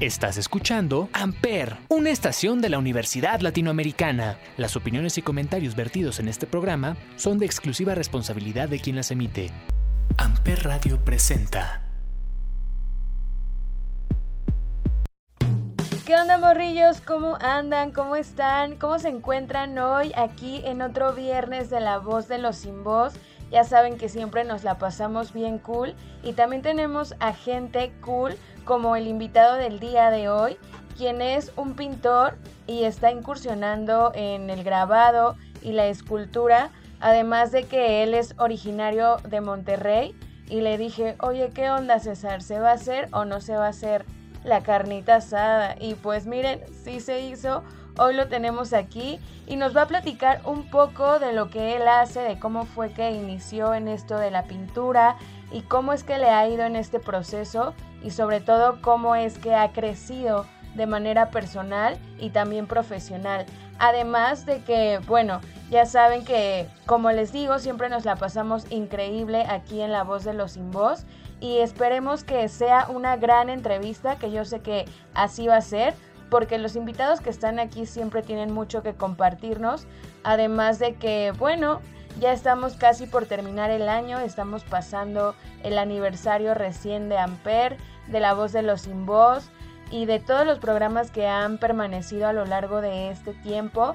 Estás escuchando Amper, una estación de la Universidad Latinoamericana. Las opiniones y comentarios vertidos en este programa son de exclusiva responsabilidad de quien las emite. Amper Radio presenta. ¿Qué onda morrillos? ¿Cómo andan? ¿Cómo están? ¿Cómo se encuentran hoy aquí en otro viernes de La Voz de los Sin Voz? Ya saben que siempre nos la pasamos bien cool y también tenemos a gente cool como el invitado del día de hoy, quien es un pintor y está incursionando en el grabado y la escultura, además de que él es originario de Monterrey. Y le dije, oye, ¿qué onda César? ¿Se va a hacer o no se va a hacer la carnita asada? Y pues miren, sí se hizo. Hoy lo tenemos aquí y nos va a platicar un poco de lo que él hace, de cómo fue que inició en esto de la pintura y cómo es que le ha ido en este proceso y sobre todo cómo es que ha crecido de manera personal y también profesional. Además de que, bueno, ya saben que, como les digo, siempre nos la pasamos increíble aquí en La Voz de los Sin Voz y esperemos que sea una gran entrevista, que yo sé que así va a ser, porque los invitados que están aquí siempre tienen mucho que compartirnos, además de que, bueno, ya estamos casi por terminar el año, estamos pasando el aniversario recién de Amper, de La Voz de los Sin Voz y de todos los programas que han permanecido a lo largo de este tiempo.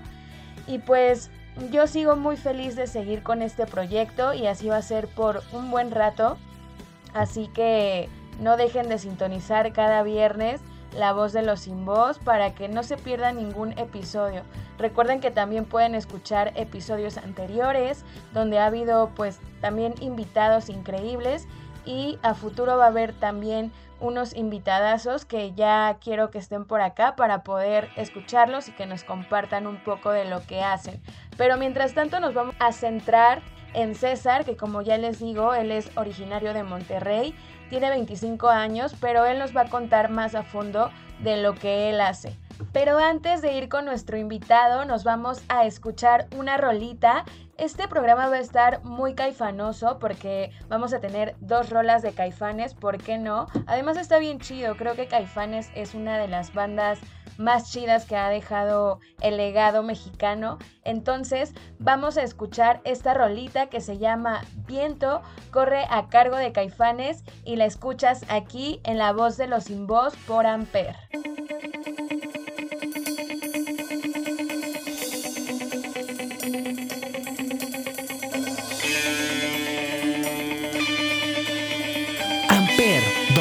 Y pues yo sigo muy feliz de seguir con este proyecto y así va a ser por un buen rato. Así que no dejen de sintonizar cada viernes la voz de los sin voz para que no se pierda ningún episodio. Recuerden que también pueden escuchar episodios anteriores donde ha habido pues también invitados increíbles y a futuro va a haber también unos invitadazos que ya quiero que estén por acá para poder escucharlos y que nos compartan un poco de lo que hacen. Pero mientras tanto nos vamos a centrar en César, que como ya les digo, él es originario de Monterrey, tiene 25 años, pero él nos va a contar más a fondo de lo que él hace. Pero antes de ir con nuestro invitado, nos vamos a escuchar una rolita. Este programa va a estar muy caifanoso porque vamos a tener dos rolas de caifanes, ¿por qué no? Además está bien chido, creo que Caifanes es una de las bandas más chidas que ha dejado el legado mexicano. Entonces vamos a escuchar esta rolita que se llama Viento, corre a cargo de Caifanes y la escuchas aquí en la voz de los sin voz por Amper.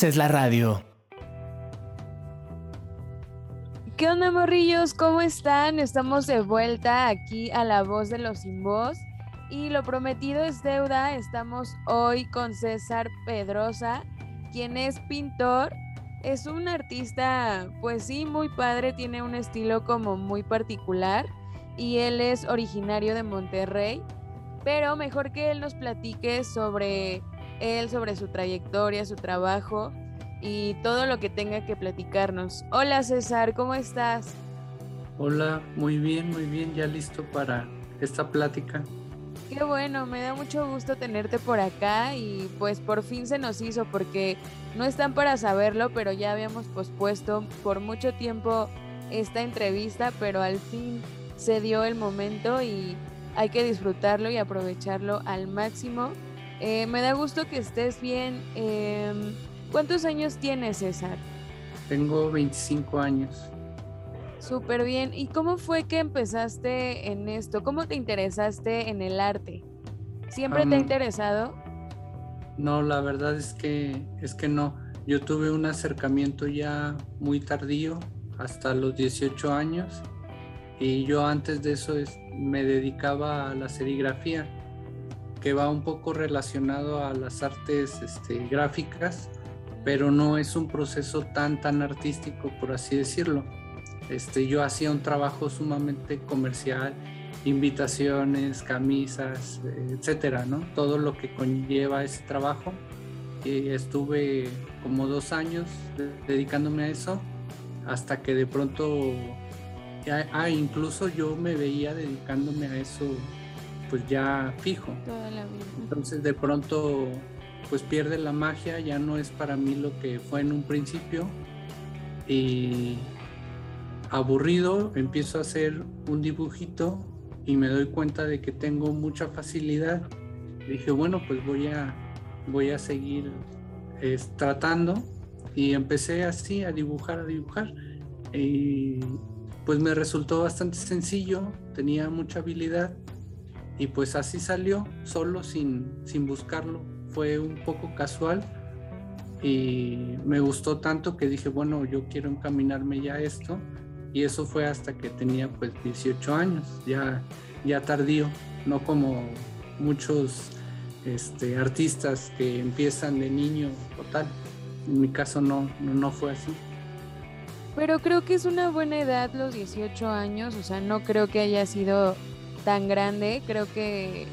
Haces la radio. ¿Qué onda, morrillos? ¿Cómo están? Estamos de vuelta aquí a La Voz de los Sin Voz. Y lo prometido es deuda. Estamos hoy con César Pedrosa, quien es pintor. Es un artista, pues sí, muy padre, tiene un estilo como muy particular y él es originario de Monterrey. Pero mejor que él nos platique sobre él, sobre su trayectoria, su trabajo y todo lo que tenga que platicarnos. Hola César, ¿cómo estás? Hola, muy bien, muy bien, ya listo para esta plática. Qué bueno, me da mucho gusto tenerte por acá y pues por fin se nos hizo porque no están para saberlo, pero ya habíamos pospuesto por mucho tiempo esta entrevista, pero al fin se dio el momento y hay que disfrutarlo y aprovecharlo al máximo. Eh, me da gusto que estés bien. Em, ¿Cuántos años tienes, César? Tengo 25 años. Súper bien. ¿Y cómo fue que empezaste en esto? ¿Cómo te interesaste en el arte? ¿Siempre te ha interesado? No, la verdad es que es que no. Yo tuve un acercamiento ya muy tardío, hasta los 18 años, y yo antes de eso me dedicaba a la serigrafía, que va un poco relacionado a las artes este, gráficas pero no es un proceso tan, tan artístico, por así decirlo. Este, yo hacía un trabajo sumamente comercial, invitaciones, camisas, etcétera, ¿no? Todo lo que conlleva ese trabajo. Y estuve como dos años dedicándome a eso, hasta que de pronto, ah, incluso yo me veía dedicándome a eso, pues ya fijo. Entonces de pronto pues pierde la magia, ya no es para mí lo que fue en un principio. Y aburrido, empiezo a hacer un dibujito y me doy cuenta de que tengo mucha facilidad. Dije, bueno, pues voy a, voy a seguir tratando y empecé así a dibujar, a dibujar. Y pues me resultó bastante sencillo, tenía mucha habilidad y pues así salió, solo sin, sin buscarlo fue un poco casual y me gustó tanto que dije, bueno, yo quiero encaminarme ya a esto y eso fue hasta que tenía pues 18 años, ya, ya tardío, no como muchos este, artistas que empiezan de niño o tal. En mi caso no, no, no fue así. Pero creo que es una buena edad los 18 años, o sea, no creo que haya sido tan grande, creo que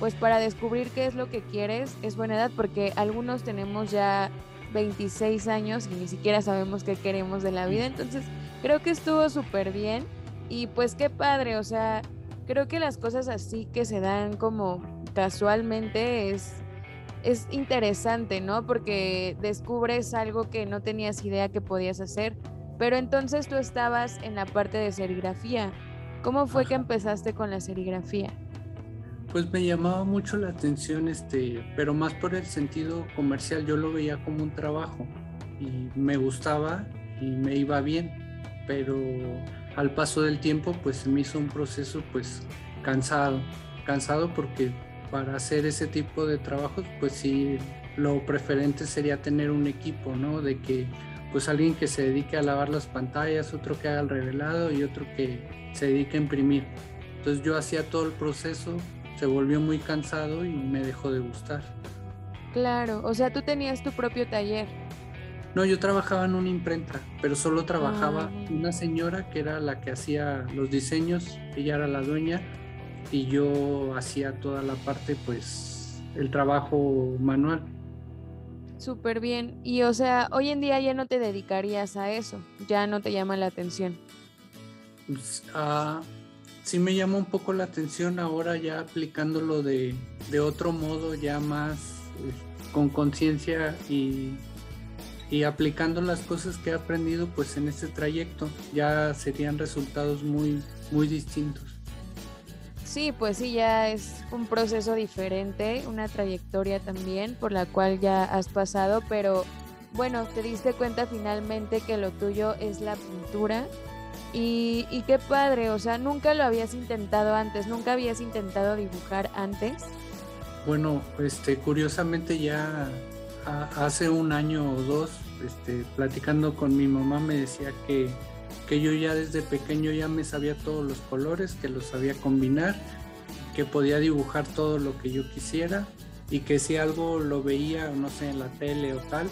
pues para descubrir qué es lo que quieres es buena edad porque algunos tenemos ya 26 años y ni siquiera sabemos qué queremos de la vida. Entonces creo que estuvo súper bien y pues qué padre, o sea, creo que las cosas así que se dan como casualmente es, es interesante, ¿no? Porque descubres algo que no tenías idea que podías hacer. Pero entonces tú estabas en la parte de serigrafía. ¿Cómo fue que empezaste con la serigrafía? Pues me llamaba mucho la atención, este, pero más por el sentido comercial, yo lo veía como un trabajo y me gustaba y me iba bien, pero al paso del tiempo pues me hizo un proceso pues cansado, cansado porque para hacer ese tipo de trabajos pues sí lo preferente sería tener un equipo, ¿no? De que pues alguien que se dedique a lavar las pantallas, otro que haga el revelado y otro que se dedique a imprimir. Entonces yo hacía todo el proceso se volvió muy cansado y me dejó de gustar. Claro, o sea, tú tenías tu propio taller. No, yo trabajaba en una imprenta, pero solo trabajaba ah. una señora que era la que hacía los diseños, ella era la dueña y yo hacía toda la parte, pues, el trabajo manual. Súper bien. Y o sea, hoy en día ya no te dedicarías a eso, ya no te llama la atención. Pues, ah, sí me llama un poco la atención ahora ya aplicándolo de, de otro modo, ya más eh, con conciencia y, y, aplicando las cosas que he aprendido pues en este trayecto, ya serían resultados muy, muy distintos. Sí, pues sí, ya es un proceso diferente, una trayectoria también por la cual ya has pasado, pero bueno, te diste cuenta finalmente que lo tuyo es la pintura y, qué padre, o sea, nunca lo habías intentado antes, nunca habías intentado dibujar antes. Bueno, este, curiosamente ya hace un año o dos, este, platicando con mi mamá, me decía que, yo ya desde pequeño ya me sabía todos los colores, que los sabía combinar, que podía dibujar todo lo que yo quisiera y que si algo lo veía, no sé, en la tele o tal,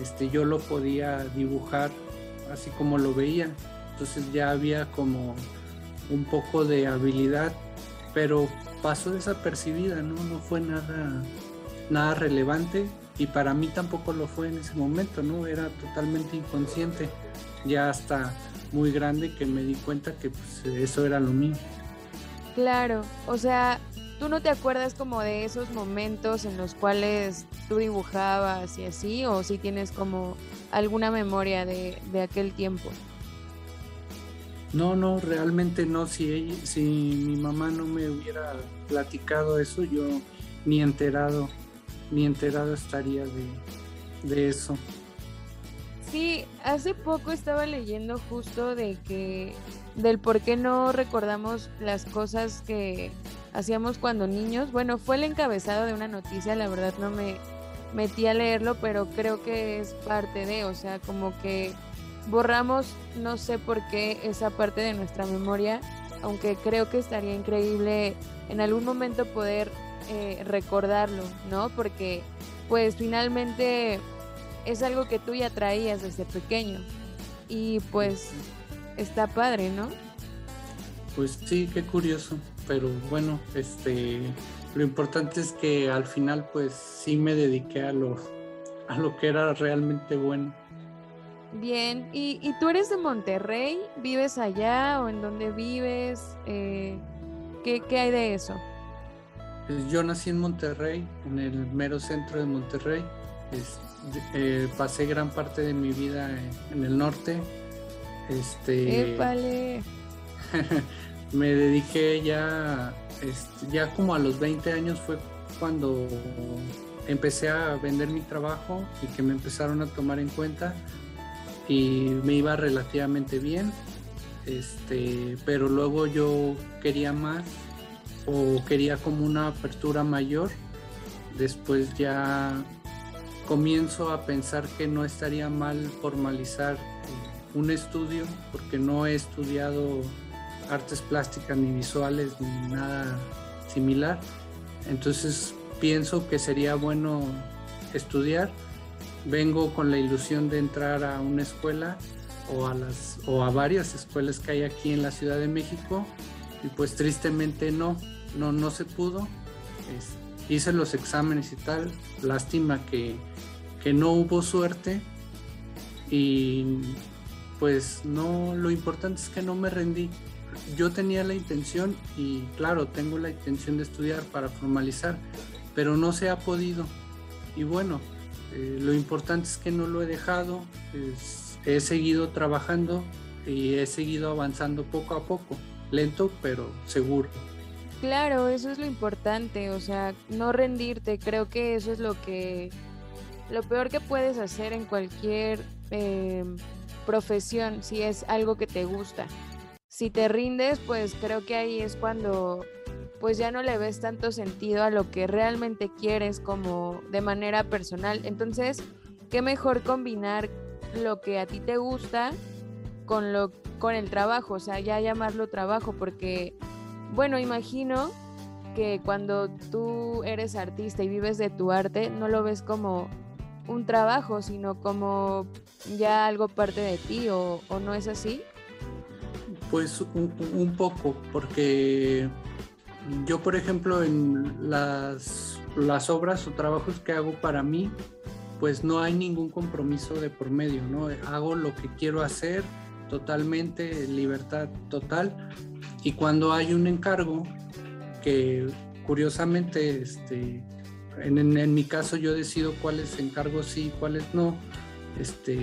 este, yo lo podía dibujar así como lo veía. Entonces ya había como un poco de habilidad, pero pasó desapercibida, ¿no? No fue nada, nada relevante y para mí tampoco lo fue en ese momento, ¿no? Era totalmente inconsciente, ya hasta muy grande que me di cuenta que pues, eso era lo mío. Claro, o sea, tú no te acuerdas como de esos momentos en los cuales tú dibujabas y así, o si tienes como alguna memoria de, de aquel tiempo. No, no, realmente no. Si, si mi mamá no me hubiera platicado eso, yo ni enterado, ni enterado estaría de, de eso. Sí, hace poco estaba leyendo justo de que del por qué no recordamos las cosas que hacíamos cuando niños. Bueno, fue el encabezado de una noticia, la verdad no me metí a leerlo, pero creo que es parte de, o sea, como que borramos, no sé por qué, esa parte de nuestra memoria, aunque creo que estaría increíble en algún momento poder eh, recordarlo, ¿no? Porque pues finalmente es algo que tú ya traías desde pequeño y pues está padre, ¿no? Pues sí, qué curioso, pero bueno, este, lo importante es que al final pues sí me dediqué a lo, a lo que era realmente bueno. Bien, ¿Y, tú eres de Monterrey? ¿Vives allá o en dónde vives? Eh, ¿qué, hay de eso? Pues yo nací en Monterrey, en el mero centro de Monterrey. Eh, pasé gran parte de mi vida en, el norte. Este, me dediqué ya, este, ya como a los 20 años fue cuando empecé a vender mi trabajo y que me empezaron a tomar en cuenta y me iba relativamente bien, este, pero luego yo quería más o quería como una apertura mayor. Después ya comienzo a pensar que no estaría mal formalizar un estudio porque no he estudiado artes plásticas ni visuales ni nada similar. Entonces pienso que sería bueno estudiar vengo con la ilusión de entrar a una escuela o a, las, o a varias escuelas que hay aquí en la Ciudad de México y pues tristemente no, no, no se pudo. hice los exámenes y tal, lástima que, que no hubo suerte y pues no, lo importante es que no me rendí. Yo tenía la intención y claro, tengo la intención de estudiar para formalizar, pero no se ha podido. Y bueno, eh, lo importante es que no lo he dejado, he seguido trabajando y he seguido avanzando poco a poco, lento pero seguro. Claro, eso es lo importante, o sea, no rendirte, creo que eso es lo que, lo peor que puedes hacer en cualquier em, profesión, si es algo que te gusta. Si te rindes, pues creo que ahí es cuando pues ya no le ves tanto sentido a lo que realmente quieres como de manera personal. Entonces, qué mejor combinar lo que a ti te gusta con lo con el trabajo, o sea, ya llamarlo trabajo porque bueno, imagino que cuando tú eres artista y vives de tu arte, no lo ves como un trabajo, sino como ya algo parte de ti, o, no es así? Pues un poco, porque yo, por ejemplo, en las, las obras o trabajos que hago para mí, pues no hay ningún compromiso de por medio, ¿no? Hago lo que quiero hacer totalmente, libertad total. Y cuando hay un encargo, que curiosamente, este, en, en, mi caso yo decido cuáles encargos sí, cuáles no. Este,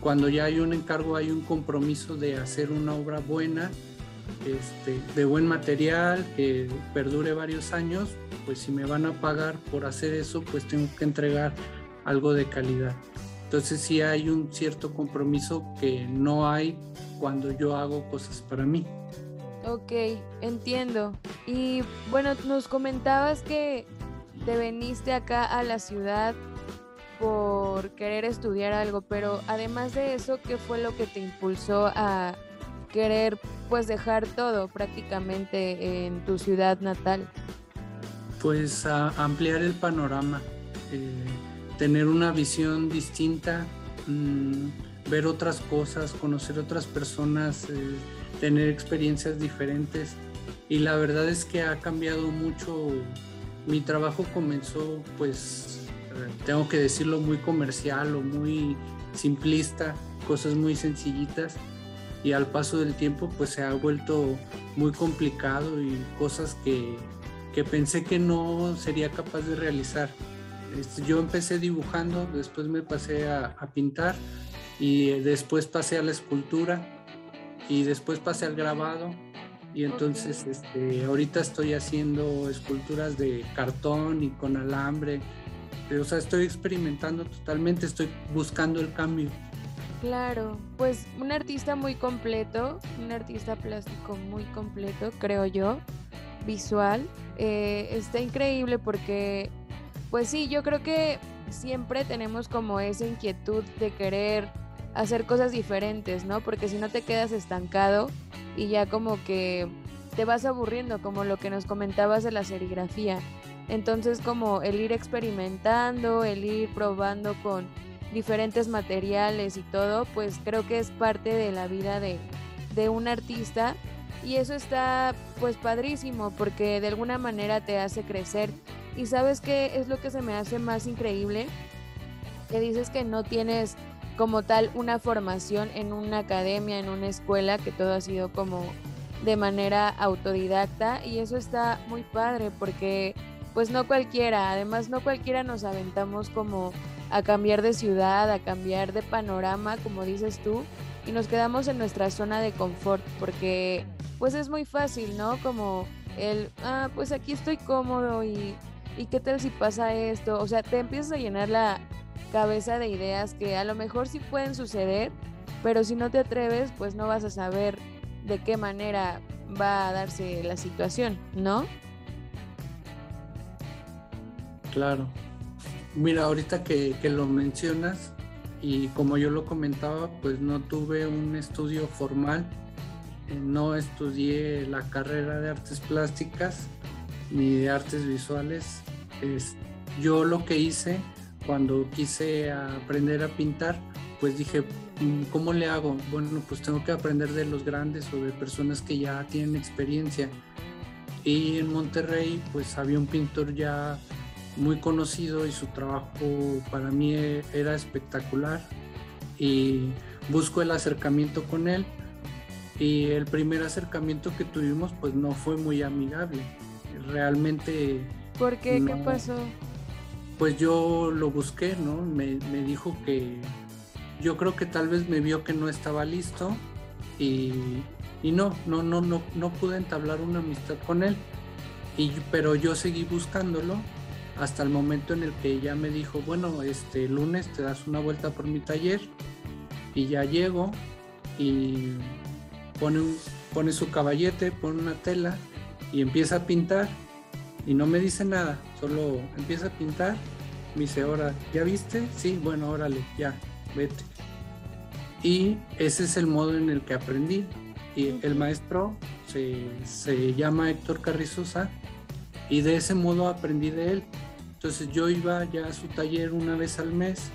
cuando ya hay un encargo, hay un compromiso de hacer una obra buena este, de buen material, que perdure varios años, pues si me van a pagar por hacer eso, pues tengo que entregar algo de calidad. Entonces sí hay un cierto compromiso que no hay cuando yo hago cosas para mí. Ok, entiendo. Y bueno, nos comentabas que te veniste acá a la ciudad por querer estudiar algo, pero además de eso, ¿qué fue lo que te impulsó a querer pues dejar todo prácticamente en tu ciudad natal? Pues a ampliar el panorama, eh, tener una visión distinta, mm, ver otras cosas, conocer otras personas, eh, tener experiencias diferentes. Y la verdad es que ha cambiado mucho. Mi trabajo comenzó pues tengo que decirlo, muy comercial o muy simplista, cosas muy sencillitas y al paso del tiempo pues se ha vuelto muy complicado y cosas que, que pensé que no sería capaz de realizar. Este, yo empecé dibujando, después me pasé a, pintar y después pasé a la escultura y después pasé al grabado y entonces este, ahorita estoy haciendo esculturas de cartón y con alambre o sea, estoy experimentando totalmente, estoy buscando el cambio. Claro, pues un artista muy completo, un artista plástico muy completo, creo yo, visual. Eh, está increíble porque, pues sí, yo creo que siempre tenemos como esa inquietud de querer hacer cosas diferentes, ¿no? Porque si no te quedas estancado y ya como que te vas aburriendo, como lo que nos comentabas de la serigrafía. Entonces como el ir experimentando, el ir probando con diferentes materiales y todo, pues creo que es parte de la vida de, de un artista y eso está pues padrísimo porque de alguna manera te hace crecer. Y sabes qué es lo que se me hace más increíble, que dices que no tienes como tal una formación en una academia, en una escuela, que todo ha sido como de manera autodidacta y eso está muy padre porque pues no cualquiera, además no cualquiera nos aventamos como a cambiar de ciudad, a cambiar de panorama, como dices tú, y nos quedamos en nuestra zona de confort, porque pues es muy fácil, ¿no? Como el, ah, pues aquí estoy cómodo y, y qué tal si pasa esto, o sea, te empiezas a llenar la cabeza de ideas que a lo mejor sí pueden suceder, pero si no te atreves, pues no vas a saber de qué manera va a darse la situación, ¿no? Claro. Mira, ahorita que, lo mencionas y como yo lo comentaba, pues no tuve un estudio formal, eh, no estudié la carrera de artes plásticas ni de artes visuales. Es, yo lo que hice cuando quise aprender a pintar, pues dije, mm, ¿cómo le hago? Bueno, pues tengo que aprender de los grandes o de personas que ya tienen experiencia. Y en Monterrey, pues había un pintor ya muy conocido y su trabajo para mí era espectacular y busco el acercamiento con él y el primer acercamiento que tuvimos pues no fue muy amigable realmente ¿por qué? ¿qué pasó? Pues yo lo busqué no me, me, dijo que yo creo que tal vez me vio que no estaba listo y, y no, no, no, no, no pude entablar una amistad con él. Y, pero yo seguí buscándolo hasta el momento en el que ella me dijo, bueno, este lunes te das una vuelta por mi taller y ya llego y pone, pone su caballete, pone una tela y empieza a pintar y no me dice nada, solo empieza a pintar, me dice, ahora, ¿ya viste? Sí, bueno, órale, ya, vete. Y ese es el modo en el que aprendí. Y el maestro se, se llama Héctor Carrizosa y de ese modo aprendí de él. Entonces yo iba ya a su taller una vez al mes,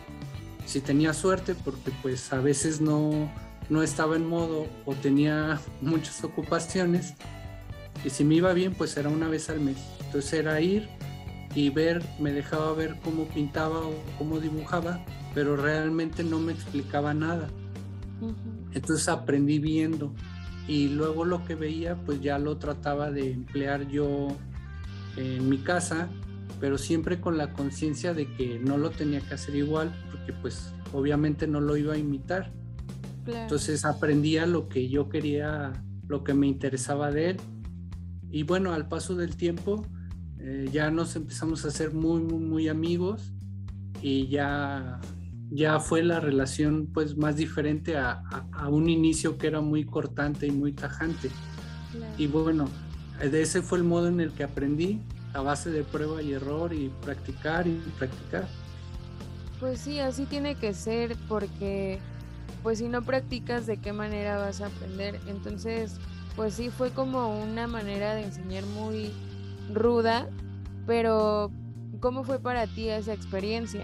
si tenía suerte, porque pues a veces no, no estaba en modo o tenía muchas ocupaciones, y si me iba bien, pues era una vez al mes. Entonces era ir y ver, me dejaba ver cómo pintaba o cómo dibujaba, pero realmente no me explicaba nada. Entonces aprendí viendo y luego lo que veía pues ya lo trataba de emplear yo en mi casa pero siempre con la conciencia de que no lo tenía que hacer igual, porque pues obviamente no lo iba a imitar. Entonces aprendía lo que yo quería, lo que me interesaba de él. Y bueno, al paso del tiempo eh, ya nos empezamos a ser muy, muy, muy amigos y ya, ya fue la relación pues más diferente a, a, un inicio que era muy cortante y muy tajante. Y bueno, de ese fue el modo en el que aprendí a base de prueba y error y practicar y practicar. Pues sí, así tiene que ser porque pues si no practicas de qué manera vas a aprender. Entonces, pues sí fue como una manera de enseñar muy ruda, pero ¿cómo fue para ti esa experiencia?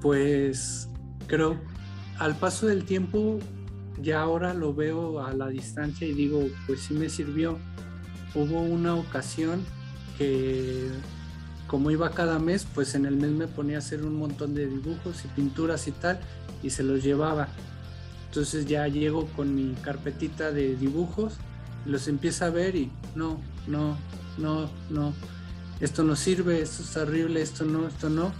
Pues creo al paso del tiempo ya ahora lo veo a la distancia y digo, pues sí me sirvió. Hubo una ocasión que como iba cada mes, pues en el mes me ponía a hacer un montón de dibujos y pinturas y tal, y se los llevaba. Entonces ya llego con mi carpetita de dibujos, los empiezo a ver y no, no, no, no, esto no sirve, esto es horrible, esto no, esto no.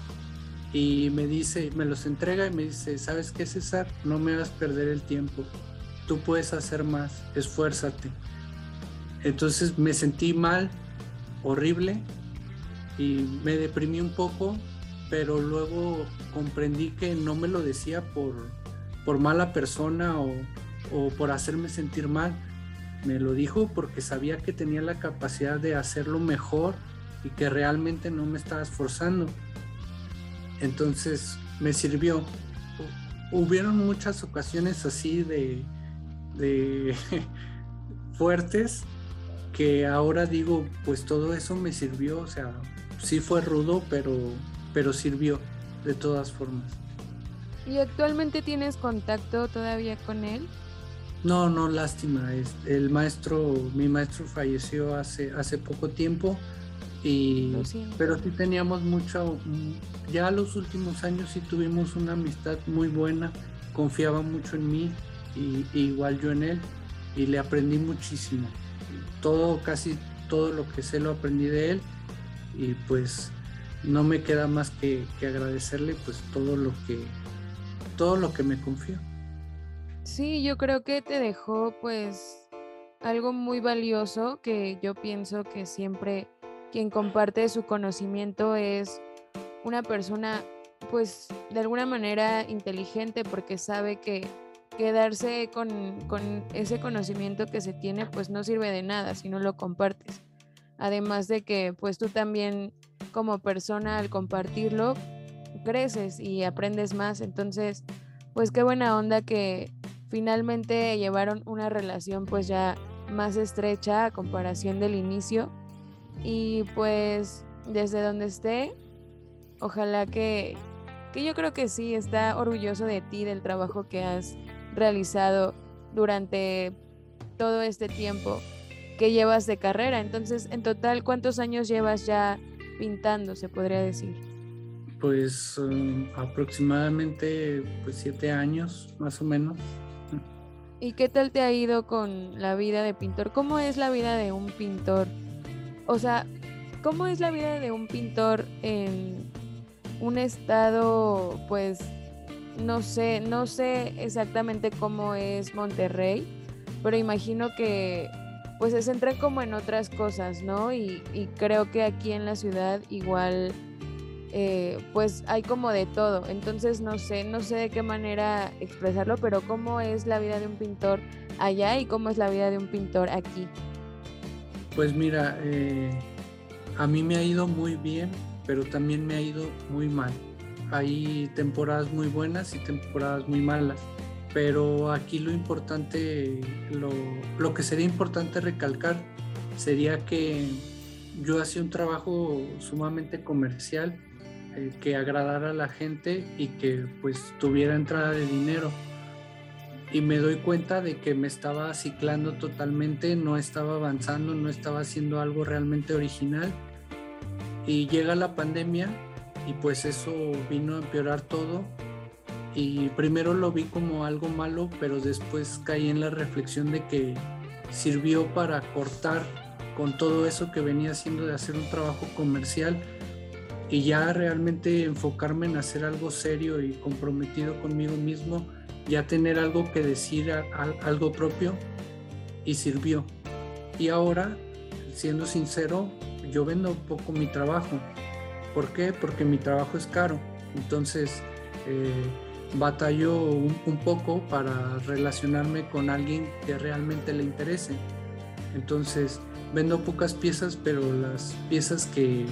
Y me dice, me los entrega y me dice, ¿sabes qué César? No me hagas perder el tiempo, tú puedes hacer más, esfuérzate. Entonces me sentí mal, horrible, y me deprimí un poco, pero luego comprendí que no me lo decía por, por mala persona o, o por hacerme sentir mal. Me lo dijo porque sabía que tenía la capacidad de hacerlo mejor y que realmente no me estaba esforzando. Entonces me sirvió. Hubieron muchas ocasiones así de, de fuertes que ahora digo, pues todo eso me sirvió, o sea, sí fue rudo, pero, pero sirvió de todas formas. ¿Y actualmente tienes contacto todavía con él? No, no, lástima. El maestro, mi maestro falleció hace, hace poco tiempo, y, pero sí teníamos mucho, ya los últimos años sí tuvimos una amistad muy buena, confiaba mucho en mí y, igual yo en él y le aprendí muchísimo. Todo, casi todo lo que sé lo aprendí de él y pues no me queda más que, agradecerle pues todo lo que todo lo que me confió. Sí, yo creo que te dejó pues algo muy valioso que yo pienso que siempre quien comparte su conocimiento es una persona pues de alguna manera inteligente porque sabe que quedarse con, con ese conocimiento que se tiene pues no sirve de nada si no lo compartes. Además de que pues tú también como persona al compartirlo creces y aprendes más. Entonces, pues qué buena onda que finalmente llevaron una relación pues ya más estrecha a comparación del inicio. Y pues desde donde esté, ojalá que, que yo creo que sí, está orgulloso de ti, del trabajo que has realizado durante todo este tiempo que llevas de carrera. Entonces, en total, ¿cuántos años llevas ya pintando, se podría decir? Pues um, aproximadamente pues siete años, más o menos. ¿Y qué tal te ha ido con la vida de pintor? ¿Cómo es la vida de un pintor? O sea, ¿cómo es la vida de un pintor en un estado, pues, no sé, no sé exactamente cómo es Monterrey, pero imagino que pues se centra como en otras cosas, ¿no? Y, creo que aquí en la ciudad igual, eh, pues hay como de todo. Entonces no sé, no sé de qué manera expresarlo, pero cómo es la vida de un pintor allá y cómo es la vida de un pintor aquí. Pues mira, eh, a mí me ha ido muy bien, pero también me ha ido muy mal. Hay temporadas muy buenas y temporadas muy malas pero aquí lo importante, lo, que sería importante recalcar sería que yo hacía un trabajo sumamente comercial eh, que agradara a la gente y que pues tuviera entrada de dinero. Y me doy cuenta de que me estaba ciclando totalmente, no estaba avanzando, no estaba haciendo algo realmente original. Y llega la pandemia y pues eso vino a empeorar todo. Y primero lo vi como algo malo, pero después caí en la reflexión de que sirvió para cortar con todo eso que venía haciendo de hacer un trabajo comercial y ya realmente enfocarme en hacer algo serio y comprometido conmigo mismo, ya tener algo que decir, algo propio y sirvió. Y ahora, siendo sincero, yo vendo poco mi trabajo. ¿Por qué? Porque mi trabajo es caro. Entonces, eh, batallo un, poco para relacionarme con alguien que realmente le interese. Entonces, vendo pocas piezas, pero las piezas que,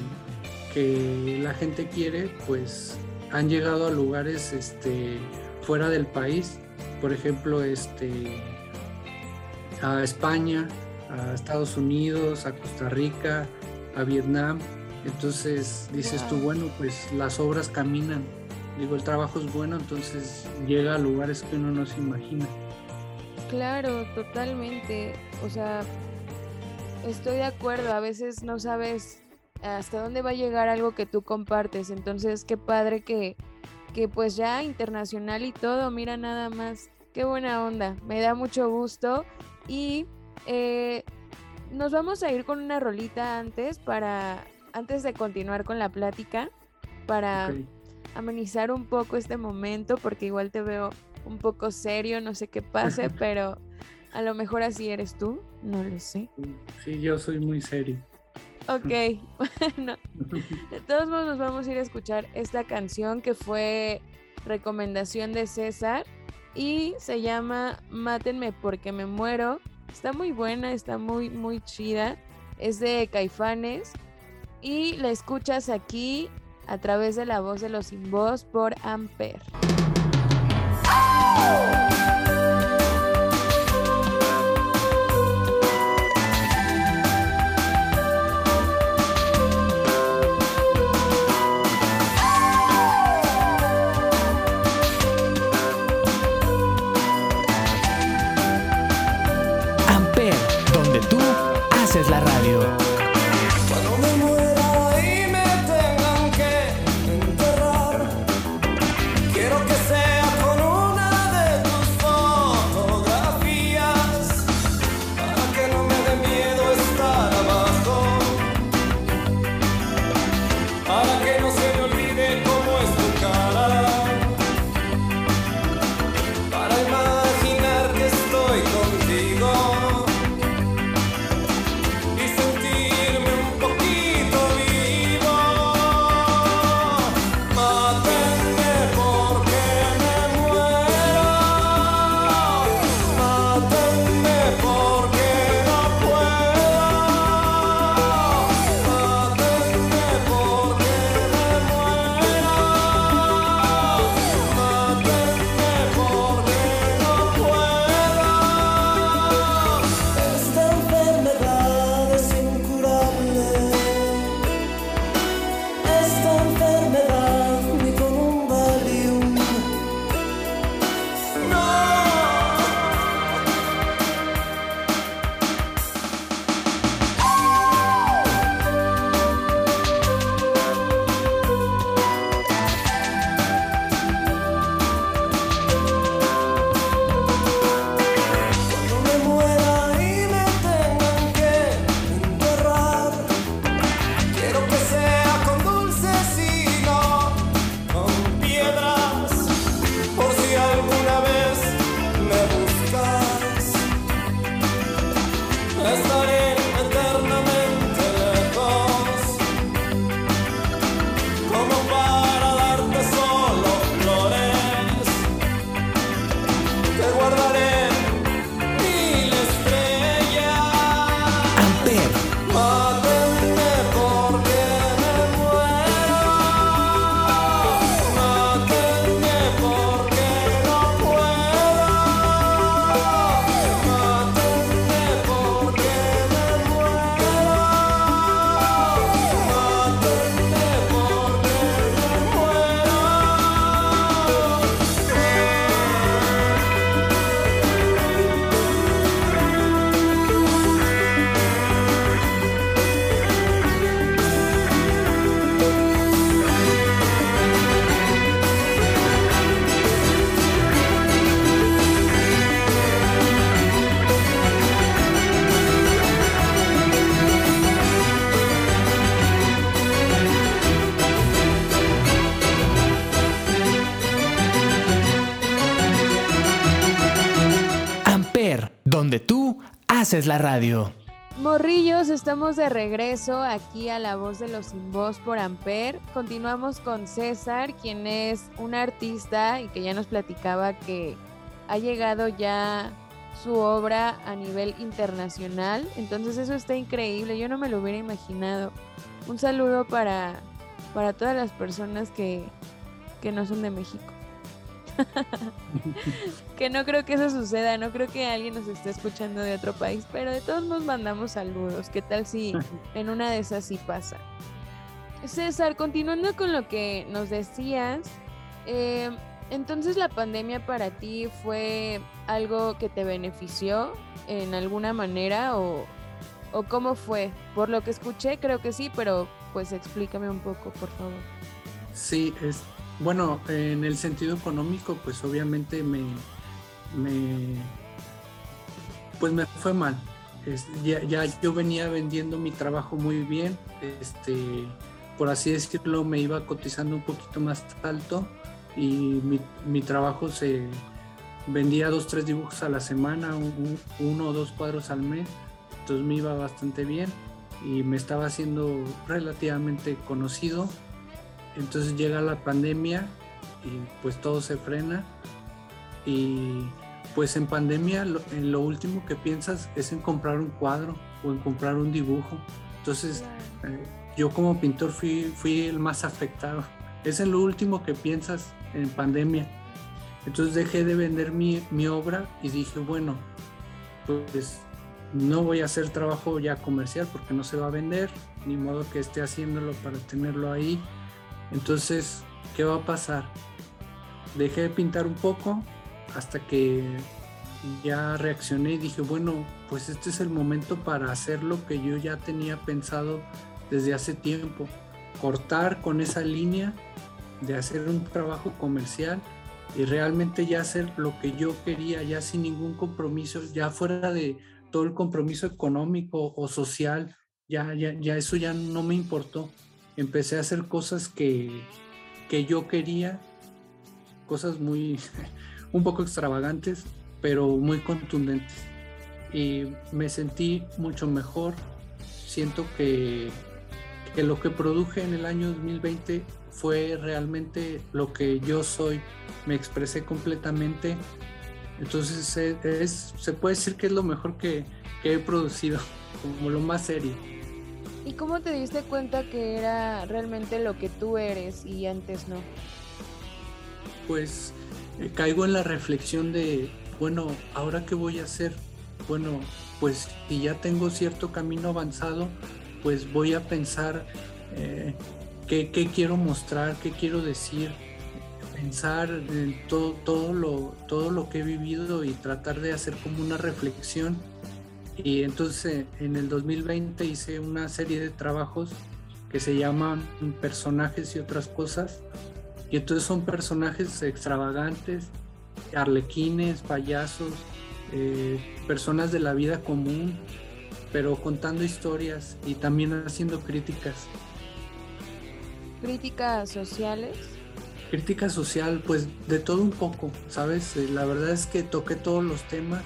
que la gente quiere, pues han llegado a lugares este, fuera del país, por ejemplo, este, a España, a Estados Unidos, a Costa Rica, a Vietnam. Entonces dices tú, bueno, pues las obras caminan. Digo, el trabajo es bueno, entonces llega a lugares que uno no se imagina. Claro, totalmente. O sea, estoy de acuerdo. A veces no sabes hasta dónde va a llegar algo que tú compartes. Entonces, qué padre que, que pues ya internacional y todo, mira nada más. Qué buena onda. Me da mucho gusto. Y eh, nos vamos a ir con una rolita antes para antes de continuar con la plática para amenizar un poco este momento porque igual te veo un poco serio, no sé qué pase, pero a lo mejor así eres tú, no lo sé. Sí, yo soy muy serio. Ok, bueno, de todos modos nos vamos a ir a escuchar esta canción que fue recomendación de César y se llama Mátenme porque me muero. Está muy buena, está muy, muy chida. Es de Caifanes y la escuchas aquí a través de la voz de los sin voz por Amper. Es la radio. Morrillos, estamos de regreso aquí a La Voz de los Sin Voz por Amper. Continuamos con César, quien es un artista y que ya nos platicaba que ha llegado ya su obra a nivel internacional. Entonces eso está increíble, yo no me lo hubiera imaginado. Un saludo para, para todas las personas que, que no son de México. que no creo que eso suceda, no creo que alguien nos esté escuchando de otro país, pero de todos nos mandamos saludos. ¿Qué tal si en una de esas sí pasa? César, continuando con lo que nos decías, eh, entonces la pandemia para ti fue algo que te benefició en alguna manera o, o cómo fue? Por lo que escuché creo que sí, pero pues explícame un poco, por favor. Sí, es, bueno, en el sentido económico, pues obviamente me, pues me fue mal. ya, ya, yo venía vendiendo mi trabajo muy bien, este, por así decirlo, me iba cotizando un poquito más alto y mi, mi trabajo se vendía dos, tres dibujos a la semana, uno o dos cuadros al mes, entonces me iba bastante bien y me estaba haciendo relativamente conocido. Entonces llega la pandemia y pues todo se frena y pues en pandemia lo, en lo último que piensas es en comprar un cuadro o en comprar un dibujo. Entonces eh, yo como pintor fui, fui el más afectado. Es en lo último que piensas en pandemia. Entonces dejé de vender mi, mi obra y dije, bueno, pues no voy a hacer trabajo ya comercial porque no se va a vender, ni modo que esté haciéndolo para tenerlo ahí. Entonces, ¿qué va a pasar? Dejé de pintar un poco hasta que ya reaccioné y dije, bueno, pues este es el momento para hacer lo que yo ya tenía pensado desde hace tiempo, cortar con esa línea de hacer un trabajo comercial y realmente ya hacer lo que yo quería, ya sin ningún compromiso, ya fuera de todo el compromiso económico o social, ya, ya, ya eso ya no me importó. Empecé a hacer cosas que, que yo quería, cosas muy, un poco extravagantes, pero muy contundentes. Y me sentí mucho mejor. Siento que, que lo que produje en el año 2020 fue realmente lo que yo soy. Me expresé completamente entonces es, se puede decir que es lo mejor que, he producido, como lo más serio. ¿Y cómo te diste cuenta que era realmente lo que tú eres y antes no? Pues eh, caigo en la reflexión de, bueno, ¿ahora qué voy a hacer? Bueno, pues si ya tengo cierto camino avanzado, pues voy a pensar eh, qué, qué quiero mostrar, qué quiero decir, pensar en todo, todo, lo, todo lo que he vivido y tratar de hacer como una reflexión. Y entonces en el 2020 hice una serie de trabajos que se llaman personajes y otras cosas. Y entonces son personajes extravagantes, arlequines, payasos, eh, personas de la vida común, pero contando historias y también haciendo críticas. ¿Críticas sociales? Crítica social, pues de todo un poco, ¿sabes? Eh, la verdad es que toqué todos los temas,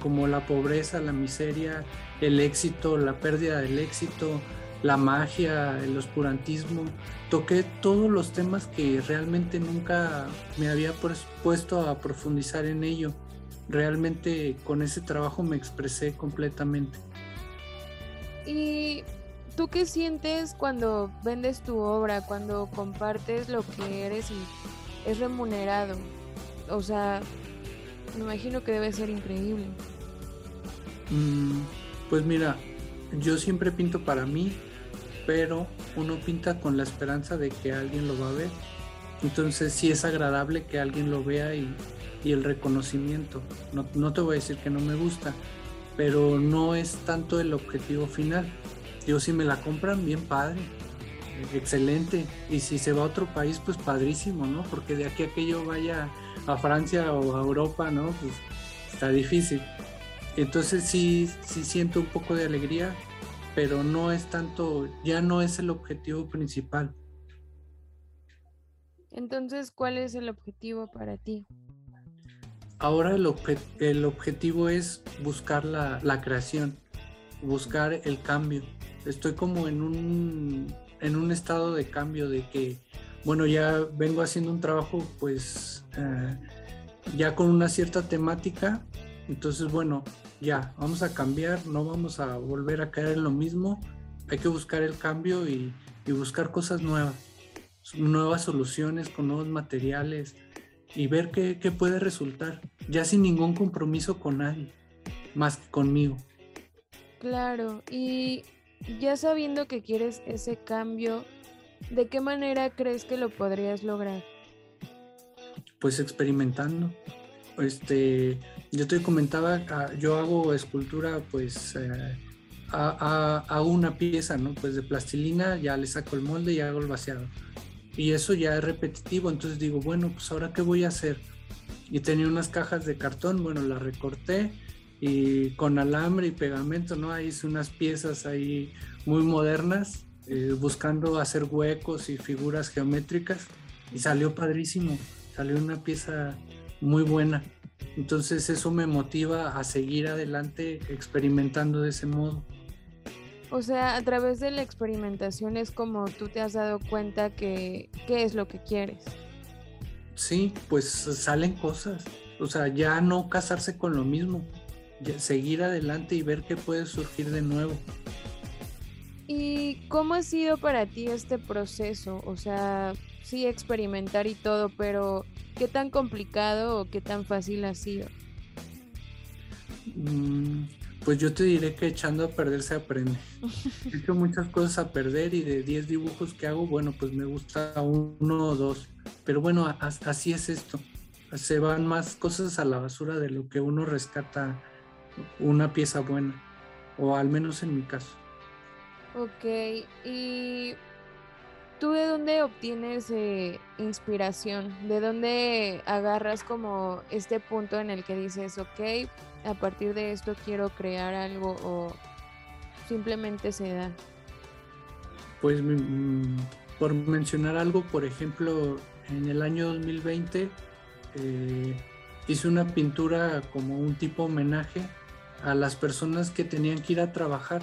como la pobreza, la miseria, el éxito, la pérdida del éxito, la magia, el oscurantismo. Toqué todos los temas que realmente nunca me había puesto a profundizar en ello. Realmente con ese trabajo me expresé completamente. Y ¿Tú qué sientes cuando vendes tu obra, cuando compartes lo que eres y es remunerado? O sea, me imagino que debe ser increíble. Mm, pues mira, yo siempre pinto para mí, pero uno pinta con la esperanza de que alguien lo va a ver. Entonces sí es agradable que alguien lo vea y, el reconocimiento. No, no te voy a decir que no me gusta, pero no es tanto el objetivo final yo si me la compran, bien padre, excelente. Y si se va a otro país, pues padrísimo, ¿no? Porque de aquí a que yo vaya a Francia o a Europa, ¿no? Pues está difícil. Entonces sí, sí siento un poco de alegría, pero no es tanto, ya no es el objetivo principal. Entonces, ¿cuál es el objetivo para ti? Ahora el, el objetivo es buscar la, la creación, buscar el cambio estoy como en un, en un estado de cambio de que, bueno, ya vengo haciendo un trabajo pues eh, ya con una cierta temática, entonces bueno, ya, vamos a cambiar, no vamos a volver a caer en lo mismo, hay que buscar el cambio y, buscar cosas nuevas. nuevas soluciones, con nuevos materiales y ver qué, qué puede resultar, ya sin ningún compromiso con nadie, más que conmigo. Claro, y ya sabiendo que quieres ese cambio, ¿de qué manera crees que lo podrías lograr? Pues experimentando. Este, yo te comentaba, ah, yo hago escultura, pues eh, hago una pieza, ¿no? Pues de plastilina, ya le saco el molde y hago el vaciado. Y eso ya es repetitivo, entonces digo, bueno, pues ahora qué voy a hacer. Y tenía unas cajas de cartón, bueno, las recorté y con alambre y pegamento, ¿no? Hice unas piezas ahí muy modernas, eh, buscando hacer huecos y figuras geométricas y salió padrísimo, salió una pieza muy buena. Entonces eso me motiva a seguir adelante experimentando de ese modo. O sea, a través de la experimentación es como tú te has dado cuenta que qué es lo que quieres. Sí, pues salen cosas. O sea, ya no casarse con lo mismo, seguir adelante y ver qué puede surgir de nuevo. ¿Y cómo ha sido para ti este proceso? O sea, sí experimentar y todo, pero ¿qué tan complicado o qué tan fácil ha sido? Mm, pues yo te diré que echando a perder se aprende. He hecho muchas cosas a perder y de 10 dibujos que hago, bueno, pues me gusta uno o dos. Pero bueno, así es esto. Se van más cosas a la basura de lo que uno rescata una pieza buena, o al menos en mi caso. Ok, y ¿tú de dónde obtienes eh, inspiración? ¿De dónde agarras como este punto en el que dices, ok, a partir de esto quiero crear algo o simplemente se da? Pues mm, por mencionar algo, por ejemplo, en el año 2020 eh, hice una pintura como un tipo homenaje a las personas que tenían que ir a trabajar.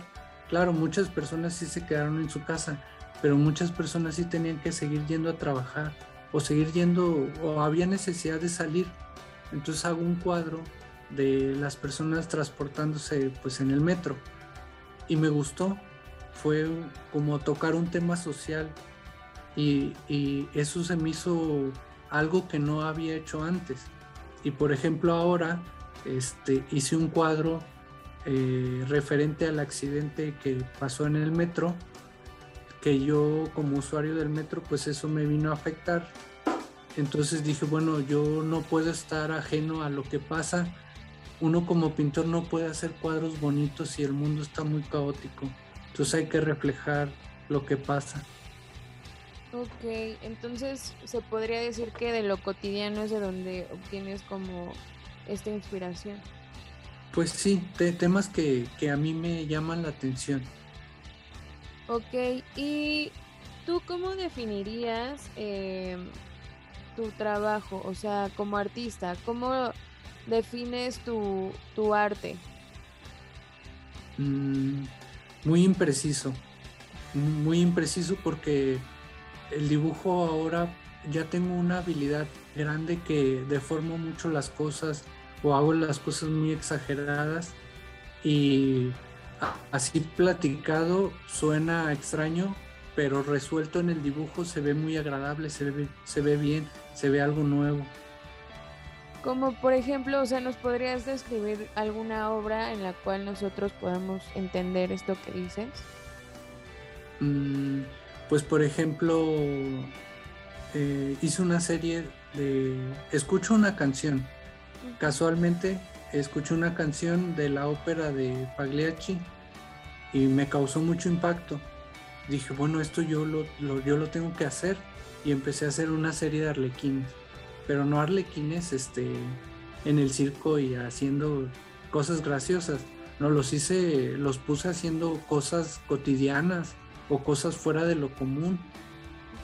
Claro, muchas personas sí se quedaron en su casa, pero muchas personas sí tenían que seguir yendo a trabajar o seguir yendo o había necesidad de salir. Entonces hago un cuadro de las personas transportándose pues en el metro y me gustó. Fue como tocar un tema social y, y eso se me hizo algo que no había hecho antes. Y por ejemplo ahora este, hice un cuadro eh, referente al accidente que pasó en el metro, que yo como usuario del metro, pues eso me vino a afectar. Entonces dije, bueno, yo no puedo estar ajeno a lo que pasa. Uno como pintor no puede hacer cuadros bonitos si el mundo está muy caótico. Entonces hay que reflejar lo que pasa. Ok, entonces se podría decir que de lo cotidiano es de donde obtienes como esta inspiración? Pues sí, temas que, a mí me llaman la atención. Ok, ¿y tú cómo definirías eh, tu trabajo? O sea, como artista, ¿cómo defines tu, arte? Mm, muy impreciso, muy impreciso porque el dibujo ahora ya tengo una habilidad grande que deformo mucho las cosas o hago las cosas muy exageradas y así platicado suena extraño, pero resuelto en el dibujo se ve muy agradable, se ve, se ve bien, se ve algo nuevo. Como por ejemplo, o sea, ¿nos podrías describir alguna obra en la cual nosotros podamos entender esto que dices? Mm, pues por ejemplo, eh, hice una serie de... Escucho una canción. Casualmente escuché una canción de la ópera de Pagliacci y me causó mucho impacto. Dije, bueno, esto yo lo, yo lo tengo que hacer y empecé a hacer una serie de arlequines. Pero no arlequines este, en el circo y haciendo cosas graciosas. No, los hice, los puse haciendo cosas cotidianas o cosas fuera de lo común